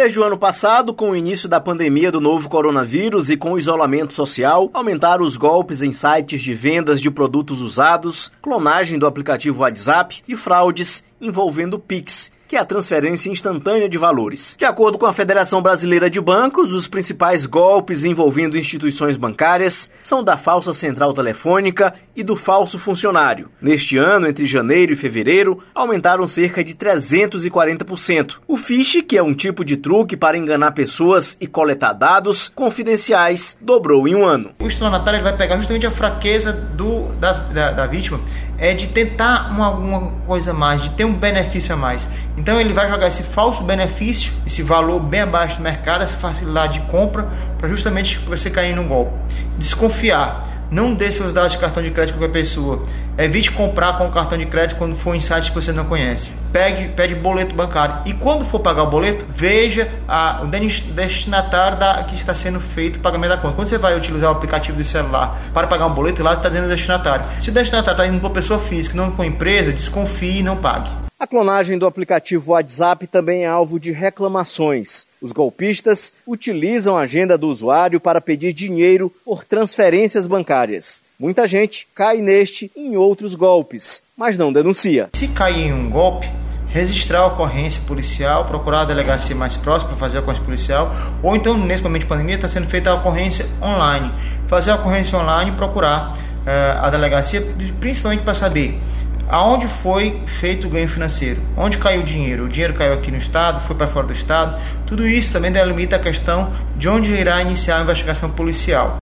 Desde o ano passado, com o início da pandemia do novo coronavírus e com o isolamento social, aumentaram os golpes em sites de vendas de produtos usados, clonagem do aplicativo WhatsApp e fraudes envolvendo Pix que é a transferência instantânea de valores. De acordo com a Federação Brasileira de Bancos, os principais golpes envolvendo instituições bancárias são da falsa central telefônica e do falso funcionário. Neste ano, entre janeiro e fevereiro, aumentaram cerca de 340%. O phish, que é um tipo de truque para enganar pessoas e coletar dados confidenciais, dobrou em um ano. O estelionatário vai pegar justamente a fraqueza do, da, da, da vítima, é de tentar uma, alguma coisa mais, de ter um benefício a mais. Então ele vai jogar esse falso benefício, esse valor bem abaixo do mercado, essa facilidade de compra, para justamente você cair num golpe. Desconfiar. Não dê seus dados de cartão de crédito com qualquer pessoa. Evite comprar com o cartão de crédito quando for em sites que você não conhece. Pegue, pede boleto bancário. E quando for pagar o boleto, veja a, o destinatário da, que está sendo feito o pagamento da conta. Quando você vai utilizar o aplicativo do celular para pagar um boleto, lá está dizendo destinatário. Se o destinatário está indo para pessoa física, não para empresa, desconfie e não pague. A clonagem do aplicativo WhatsApp também é alvo de reclamações. Os golpistas utilizam a agenda do usuário para pedir dinheiro por transferências bancárias. Muita gente cai neste e em outros golpes, mas não denuncia. Se cair em um golpe, registrar a ocorrência policial, procurar a delegacia mais próxima para fazer a ocorrência policial, ou então, nesse momento de pandemia, está sendo feita a ocorrência online. Fazer a ocorrência online e procurar uh, a delegacia, principalmente para saber aonde foi feito o ganho financeiro, onde caiu o dinheiro, o dinheiro caiu aqui no estado, foi para fora do estado, tudo isso também delimita a questão de onde irá iniciar a investigação policial.